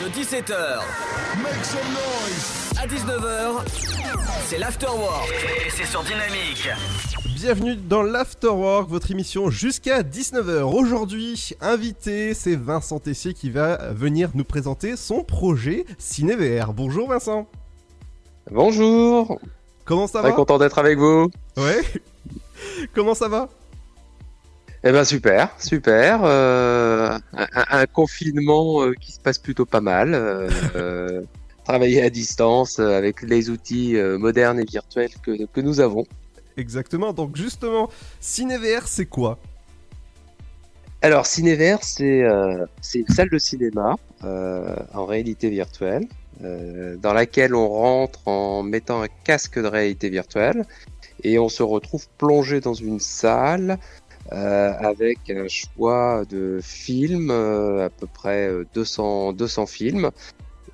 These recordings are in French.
De 17h à 19h, c'est l'afterwork et c'est sur Dynamique. Bienvenue dans l'Afterwork, votre émission jusqu'à 19h. Aujourd'hui, invité, c'est Vincent Tessier qui va venir nous présenter son projet CinéVR. Bonjour Vincent. Bonjour. Comment ça Très va content d'être avec vous. Ouais. Comment ça va? Eh ben super, super. Euh, un, un confinement euh, qui se passe plutôt pas mal. euh, euh, travailler à distance euh, avec les outils modernes et virtuels que, que nous avons. Exactement. Donc justement, CinéVR, c'est quoi? Alors Cinévert, c'est euh, c'est une salle de cinéma euh, en réalité virtuelle euh, dans laquelle on rentre en mettant un casque de réalité virtuelle et on se retrouve plongé dans une salle euh, avec un choix de films, euh, à peu près euh, 200, 200 films.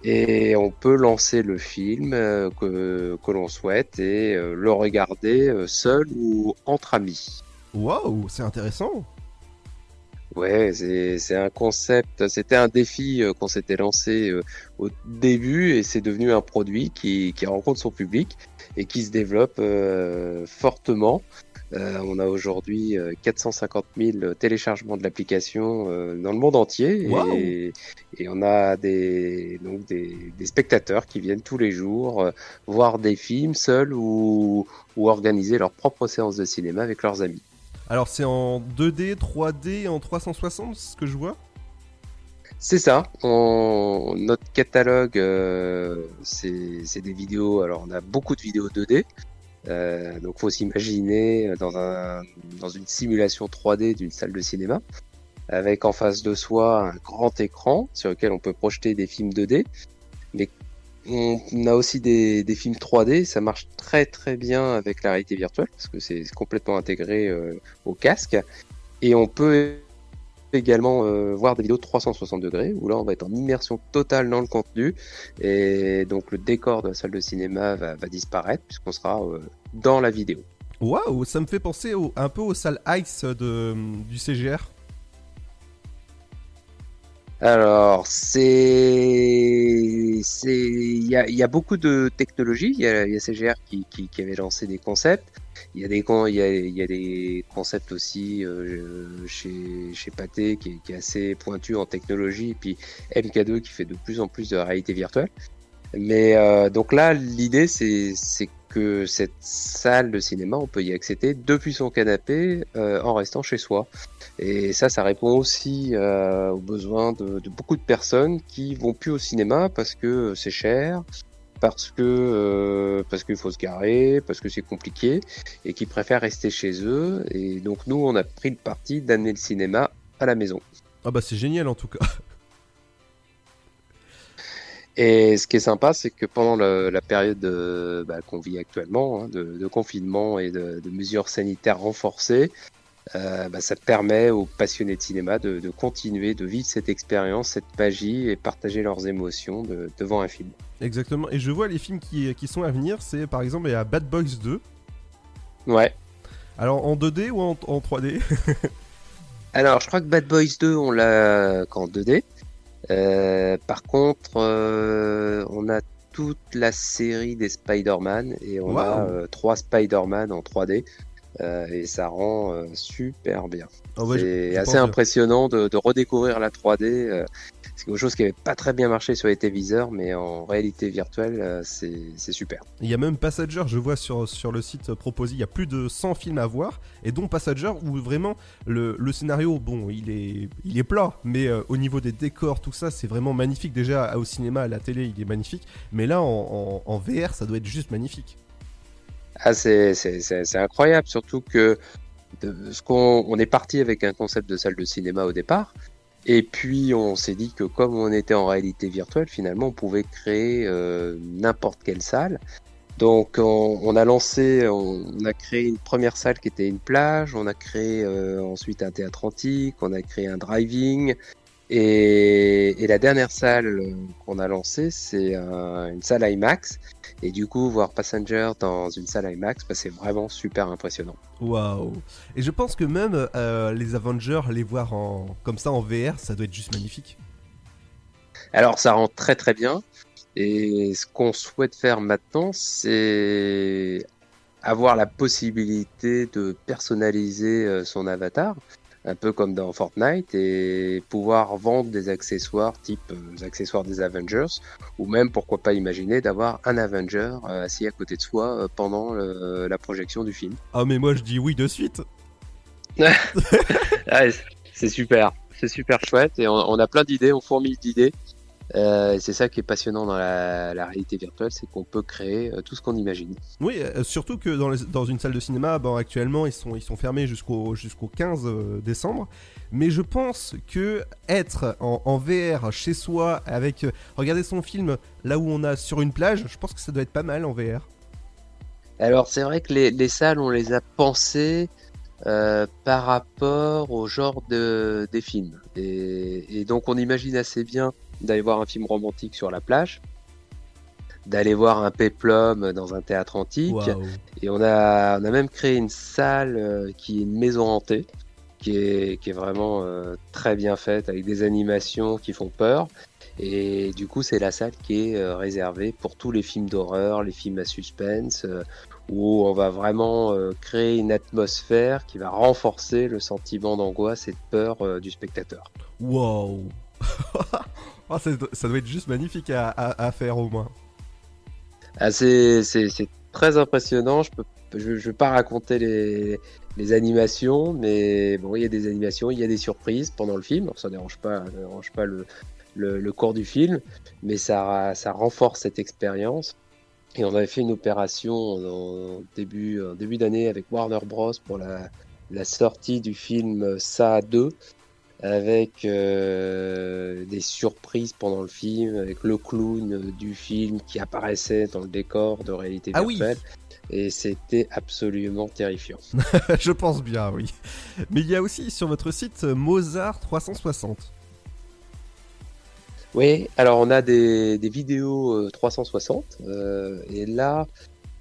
Et on peut lancer le film euh, que, que l'on souhaite et euh, le regarder seul ou entre amis. Waouh, c'est intéressant. Ouais, c'est c'est un concept, c'était un défi qu'on s'était lancé au début et c'est devenu un produit qui, qui rencontre son public et qui se développe euh, fortement. Euh, on a aujourd'hui euh, 450 000 téléchargements de l'application euh, dans le monde entier et, et on a des, donc des, des spectateurs qui viennent tous les jours euh, voir des films seuls ou, ou organiser leur propre séance de cinéma avec leurs amis. Alors c'est en 2D, 3D et en 360, ce que je vois? C'est ça. On- Notre catalogue, euh, c'est c'est des vidéos. Alors, on a beaucoup de vidéos 2D. Euh, donc, faut s'imaginer dans, un, dans une simulation 3D d'une salle de cinéma, avec en face de soi un grand écran sur lequel on peut projeter des films 2D. Mais on a aussi des, des films 3D. Ça marche très très bien avec la réalité virtuelle parce que c'est complètement intégré euh, au casque. Et on peut également euh, voir des vidéos de 360 degrés où là on va être en immersion totale dans le contenu et donc le décor de la salle de cinéma va, va disparaître puisqu'on sera euh, dans la vidéo. Waouh, ça me fait penser au- un peu aux salles Ice de, du CGR. Alors c'est c'est il y a, il y a beaucoup de technologies. Il y a, il y a CGR qui, qui, qui avait lancé des concepts. Il y a des il y a, il y a des concepts aussi euh, chez chez Pathé qui, qui est assez pointu en technologie. Et puis MK2 qui fait de plus en plus de réalité virtuelle. Mais euh, donc là, l'idée c'est c'est que cette salle de cinéma, on peut y accéder depuis son canapé euh, en restant chez soi. Et ça, ça répond aussi euh, aux besoins de, de beaucoup de personnes qui vont plus au cinéma parce que c'est cher, parce que euh, parce qu'il faut se garer, parce que c'est compliqué, et qui préfèrent rester chez eux. Et donc nous, on a pris le parti d'amener le cinéma à la maison. Ah bah c'est génial en tout cas. Et ce qui est sympa, c'est que pendant le- la période de- bah, qu'on vit actuellement, hein, de, de confinement et de, de mesures sanitaires renforcées, euh, bah, ça permet aux passionnés de cinéma de, de continuer de vivre cette expérience, cette magie et partager leurs émotions de- devant un film. Exactement. Et je vois les films qui, qui sont à venir, c'est par exemple il y a Bad Boys 2. Ouais. Alors en 2D ou en, en 3D Alors, je crois que Bad Boys 2, on l'a qu'en 2D. Euh, par contre, euh, on a toute la série des Spider-Man et on a euh, trois Spider-Man en 3D. Euh, et ça rend euh, super bien. Ah ouais, c'est assez impressionnant de, de redécouvrir la 3D. euh, c'est quelque chose qui avait pas très bien marché sur les téléviseurs, mais en réalité virtuelle, c'est super. Il y a même Passager, je vois sur, sur le site proposé, il y a plus de 100 films à voir, et dont Passager où vraiment le, le scénario, bon, il est, il est plat, mais au niveau des décors, tout ça, c'est vraiment magnifique. Déjà au cinéma, à la télé, il est magnifique, mais là en, en- en VR, ça doit être juste magnifique. Ah, c'est incroyable, surtout que de, ce qu'on on est parti avec un concept de salle de cinéma au départ, et puis on s'est dit que comme on était en réalité virtuelle, finalement, on pouvait créer euh, n'importe quelle salle. Donc on, on a lancé, on, on a créé une première salle qui était une plage, on a créé euh, ensuite un théâtre antique, on a créé un driving, et, et la dernière salle euh, qu'on a lancée, c'est un- une salle IMAX. Et du coup, voir Passenger dans une salle IMAX, bah, c'est vraiment super impressionnant. Waouh Et je pense que même euh, les Avengers, les voir en, comme ça en VR, ça doit être juste magnifique. Alors ça rend très très bien. Et ce qu'on souhaite faire maintenant, c'est avoir la possibilité de personnaliser euh, son avatar, un peu comme dans Fortnite, et pouvoir vendre des accessoires type euh, accessoires des Avengers, ou même pourquoi pas imaginer d'avoir un Avenger euh, assis à côté de soi pendant la projection du film. Ah mais moi je dis oui de suite. c'est super, c'est super chouette, et on, a plein d'idées, on fourmille d'idées. Euh, c'est ça qui est passionnant dans la, réalité virtuelle, c'est qu'on peut créer euh, tout ce qu'on imagine. Oui, euh, surtout que dans, dans, une salle de cinéma, bon, actuellement ils sont, ils sont fermés jusqu'au jusqu'au 15 décembre. Mais je pense que être en, VR chez soi avec regarder son film là où on a sur une plage, je pense que ça doit être pas mal en VR. Alors c'est vrai que les, les, salles on les a pensées par rapport au genre de, des films. Et, et donc on imagine assez bien d'aller voir un film romantique sur la plage, d'aller voir un péplum dans un théâtre antique. Et on a, on a même créé une salle euh, qui est une maison hantée, qui est, qui est vraiment euh, très bien faite, avec des animations qui font peur. Et du coup, c'est la salle qui est euh, réservée pour tous les films d'horreur, les films à suspense, où on va vraiment créer une atmosphère qui va renforcer le sentiment d'angoisse et de peur du spectateur. Wow Oh, ça, doit être juste magnifique à, faire au moins. Ah, c'est très impressionnant. Je ne je, vais pas raconter les, animations, mais bon, il y a des animations, il y a des surprises pendant le film. Ça ne dérange pas, dérange pas le, le, cours du film, mais ça, ça renforce cette expérience. Et on avait fait une opération en début, début d'année avec Warner Bros. pour la, la sortie du film Sa 2 avec euh, des surprises pendant le film, avec le clown du film qui apparaissait dans le décor de réalité ah virtuelle. Et c'était absolument terrifiant. Je pense bien, oui. Mais il y a aussi sur votre site Mozart 360. Oui, alors on a des, vidéos 360. Euh, euh, et là,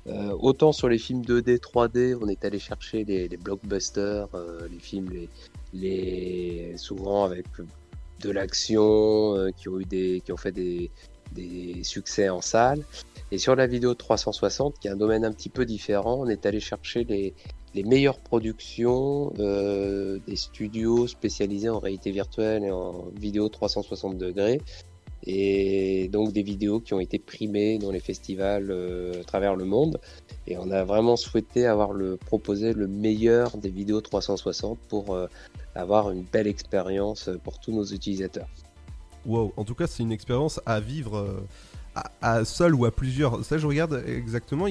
autant sur les films 2D, 3D, on est allé chercher les, blockbusters, les films les, souvent avec de l'action, euh, qui ont eu des, qui ont fait des, des succès en salle. Et sur la vidéo 360, qui est un domaine un petit peu différent, on est allé chercher les, les meilleures productions euh, des studios spécialisés en réalité virtuelle et en vidéo 360 degrés. Et donc des vidéos qui ont été primées dans les festivals euh, à travers le monde. Et on a vraiment souhaité avoir le proposer le meilleur des vidéos 360 pour avoir une belle expérience pour tous nos utilisateurs. Wow, en tout cas, c'est une expérience à vivre euh, à, seul ou à plusieurs. Ça, je regarde exactement.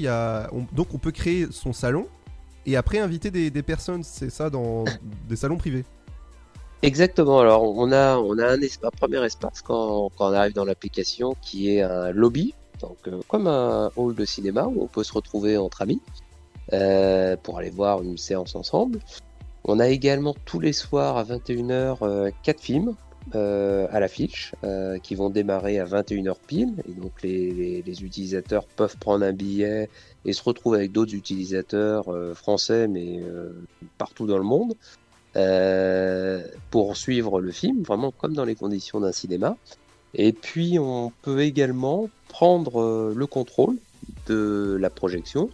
Donc, on peut créer son salon et après inviter des, personnes, c'est ça, dans des salons privés. Exactement. Alors, on a, on a un, espace, premier espace quand, quand, on arrive dans l'application qui est un lobby, donc euh, comme un hall de cinéma où on peut se retrouver entre amis euh, pour aller voir une séance ensemble. On a également tous les soirs à 21h euh, quatre films euh, à l'affiche euh, qui vont démarrer à 21h pile. Et donc les, utilisateurs peuvent prendre un billet et se retrouver avec d'autres utilisateurs français mais partout dans le monde pour suivre le film, vraiment comme dans les conditions d'un cinéma. Et puis on peut également prendre le contrôle de la projection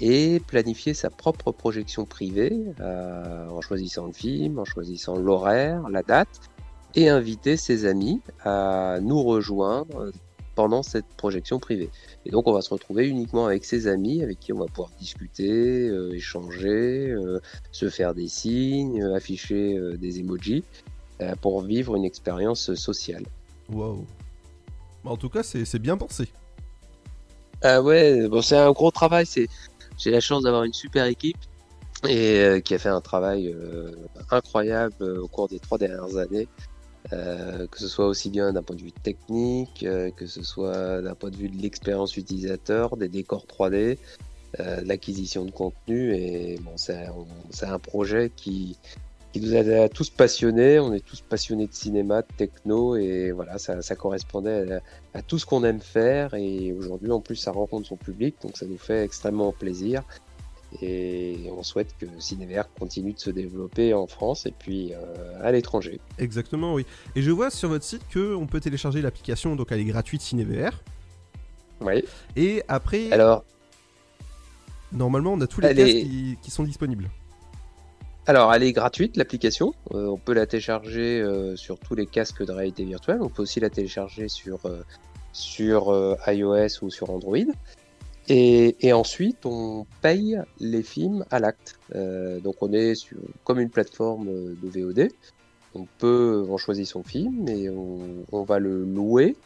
et planifier sa propre projection privée euh, en choisissant le film, en choisissant l'horaire, la date, et inviter ses amis à nous rejoindre pendant cette projection privée. Et donc on va se retrouver uniquement avec ses amis avec qui on va pouvoir discuter, euh, échanger, euh, se faire des signes, afficher des emojis pour vivre une expérience sociale. Wow. En tout cas, c'est bien pensé. Ah ouais, bon, c'est un gros travail. C'est j'ai la chance d'avoir une super équipe et euh, qui a fait un travail euh, incroyable euh, au cours des trois dernières années, que ce soit aussi bien d'un point de vue technique, que ce soit d'un point de vue de l'expérience utilisateur, des décors 3D, de l'acquisition de contenu. Et bon, c'est un projet qui, qui nous a tous passionnés. On est tous passionnés de cinéma, de techno, et voilà, ça, ça correspondait à, à, tout ce qu'on aime faire. Et aujourd'hui, en plus, ça rencontre son public, donc ça nous fait extrêmement plaisir. Et on souhaite que Cinévert continue de se développer en France et puis euh, à l'étranger. Exactement, oui. Et je vois sur votre site qu'on peut télécharger l'application, donc elle est gratuite CinéVR. Oui. Et après, Alors, normalement, on a tous les casques est- qui, qui sont disponibles. alors, elle est gratuite, l'application. Euh, on peut la télécharger euh, sur tous les casques de réalité virtuelle. On peut aussi la télécharger sur, euh, sur iOS ou sur Android. Et, et ensuite, on paye les films à l'acte. Euh, donc, on est sur, comme une plateforme euh, de VOD. On peut, on choisit son film et on, on va le louer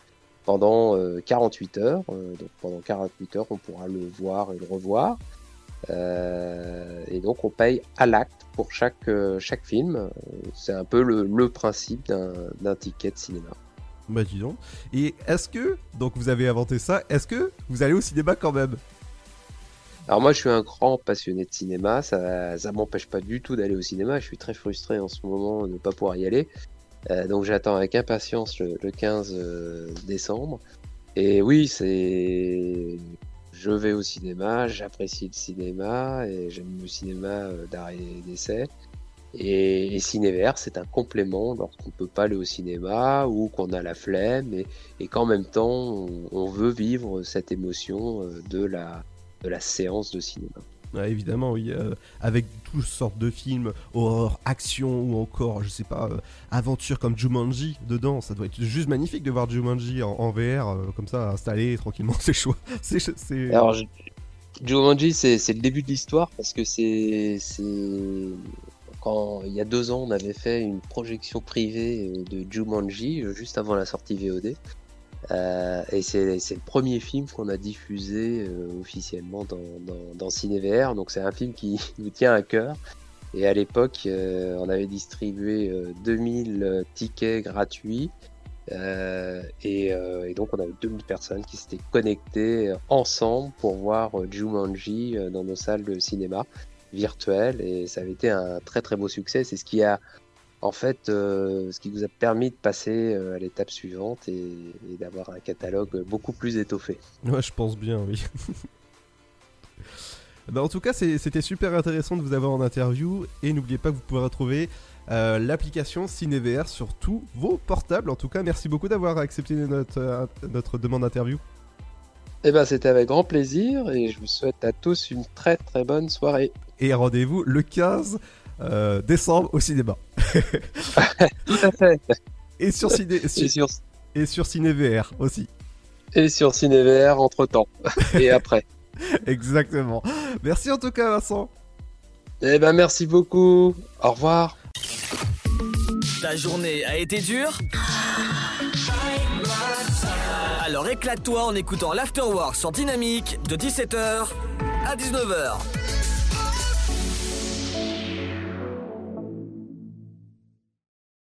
pendant euh, 48 heures. Euh, donc, pendant 48 heures, on pourra le voir et le revoir. Euh, et donc on paye à l'acte pour chaque, euh, chaque film. Euh, C'est un peu le, le principe d'un ticket de cinéma. Bah. Et est-ce que, donc vous avez inventé ça, est-ce que vous allez au cinéma quand même? Alors moi je suis un grand passionné de cinéma, ça ça m'empêche pas du tout d'aller au cinéma, je suis très frustré en ce moment de ne pas pouvoir y aller. Euh, donc j'attends avec impatience le, le 15 euh, décembre. Et oui, c'est je vais au cinéma, j'apprécie le cinéma et j'aime le cinéma euh, d'art et d'essai. Et, et Cinévert, c'est un complément lorsqu'on peut pas aller au cinéma ou qu'on a la flemme et, et qu'en même temps on, on veut vivre cette émotion euh, de la, de la séance de cinéma. Ouais, Évidemment, oui. euh, avec toutes sortes de films, horreur, action ou encore, je sais pas, euh, aventure comme Jumanji dedans. Ça doit être juste magnifique de voir Jumanji en, en VR, euh, comme ça, installé tranquillement. C'est chaud. C'est. c'est- Alors, je- Jumanji, c'est c'est le début de l'histoire parce que c'est c'est quand il y a deux ans, on avait fait une projection privée euh, de Jumanji euh, juste avant la sortie VOD. Euh, et c'est c'est le premier film qu'on a diffusé euh, officiellement dans, dans, dans CinéVR. Donc c'est un film qui nous tient à cœur. Et à l'époque, on avait distribué euh, 2000 tickets gratuits. Et, et donc on avait 2000 personnes qui s'étaient connectées ensemble pour voir Jumanji dans nos salles de cinéma virtuelles et ça avait été un très très beau succès. C'est ce qui a en fait euh, ce qui nous a permis de passer euh, à l'étape suivante et, et d'avoir un catalogue beaucoup plus étoffé. Ouais, je pense bien, oui. bah, en tout cas, c'était super intéressant de vous avoir en interview. Et n'oubliez pas que vous pouvez retrouver euh, l'application CinéVR sur tous vos portables. En tout cas, merci beaucoup d'avoir accepté notre, euh, notre demande d'interview. Et ben c'était avec grand plaisir et je vous souhaite à tous une très très bonne soirée. Et rendez-vous le 15 euh, décembre au cinéma. Tout à fait. Et sur, ciné, Et sur, et sur CinéVR aussi. et sur CinéVR entre temps et après. Exactement. Merci en tout cas, Vincent. Eh ben merci beaucoup. Au revoir. Ta journée a été dure? Alors éclate-toi en écoutant l'Afterwork sur Dynamique de 17h à 19h.